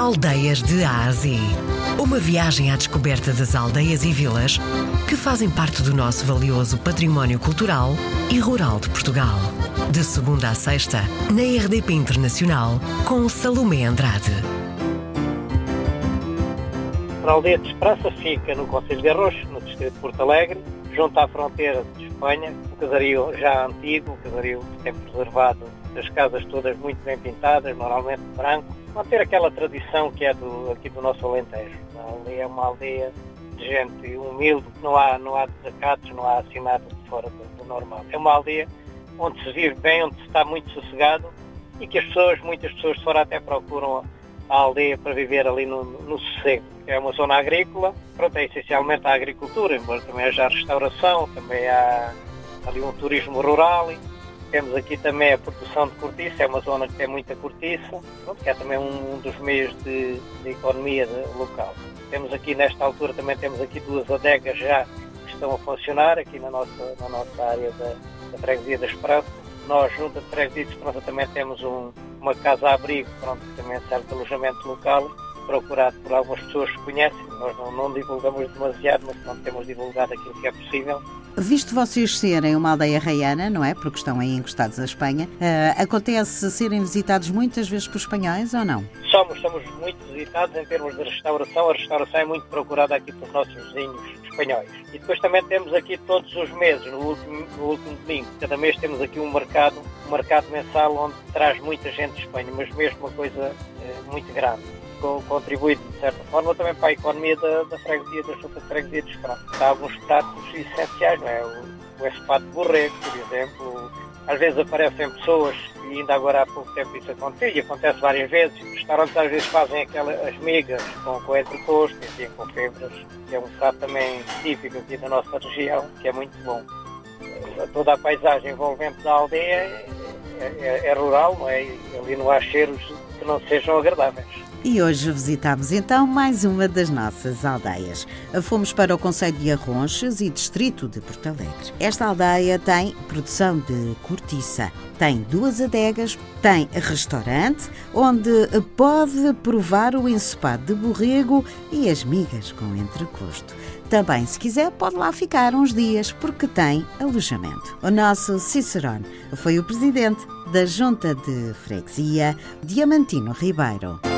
Aldeias de Ásia. Uma viagem à descoberta das aldeias e vilas que fazem parte do nosso valioso património cultural e rural de Portugal. De segunda a sexta, na RDP Internacional, com Salomé Andrade. A aldeia de Esperança fica no Conselho de Arroz, no distrito de Porto Alegre, junto à fronteira de Espanha, um casario já antigo, um casario que tem preservado as casas todas muito bem pintadas, normalmente branco, manter aquela tradição que é do, aqui do nosso Alentejo. A aldeia é uma aldeia de gente humilde, não há, não há desacatos, não há assim nada de fora do, do normal. É uma aldeia onde se vive bem, onde se está muito sossegado e que as pessoas, muitas pessoas de fora até procuram a aldeia para viver ali no, no sossego. É uma zona agrícola, pronto, é essencialmente a agricultura, embora também haja a restauração, também há ali um turismo rural. Temos aqui também a produção de cortiça, é uma zona que tem muita cortiça, que é também um, dos meios de, de economia de, local. Temos aqui, nesta altura, também temos aqui duas adegas já que estão a funcionar aqui na nossa, na nossa área da, da freguesia da Esperança. Nós, junto à freguesia de Esperança, também temos um, uma casa-abrigo, que também serve de alojamento local, procurado por algumas pessoas que conhecem. Nós não, não divulgamos demasiado, mas não temos divulgado aquilo que é possível. Visto vocês serem uma aldeia raiana, não é? Porque estão aí encostados à Espanha, uh, acontece serem visitados muitas vezes por espanhóis ou não? Somos, somos muito visitados em termos de restauração. A restauração é muito procurada aqui pelos nossos vizinhos espanhóis. E depois também temos aqui todos os meses, no último, no último domingo, cada mês temos aqui um mercado, um mercado mensal onde traz muita gente de Espanha, mas mesmo uma coisa eh, muito grande. Contribui, de certa forma, também para a economia da, da freguesia, da Junta Freguesia de Esperança. Há alguns pratos essenciais, não é? O, o borrego, por exemplo. Às vezes aparecem pessoas, e ainda agora há pouco tempo isso aconteceu, e acontece várias vezes, restaurantes às vezes fazem aquelas as migas com, com entrecosto, enfim, com febras, que é um prato também típico aqui da nossa região, que é muito bom. Toda a paisagem envolvente da aldeia é, é, é rural, não é? Ali não há cheiros que não sejam agradáveis. E hoje visitamos então mais uma das nossas aldeias. Fomos para o Conselho de Arronches e Distrito de Porto Alegre. Esta aldeia tem produção de cortiça, tem duas adegas, tem restaurante onde pode provar o ensopado de borrego e as migas com entrecosto. Também, se quiser, pode lá ficar uns dias porque tem alojamento. O nosso Cicerone foi o presidente da Junta de Freguesia, Diamantino Ribeiro.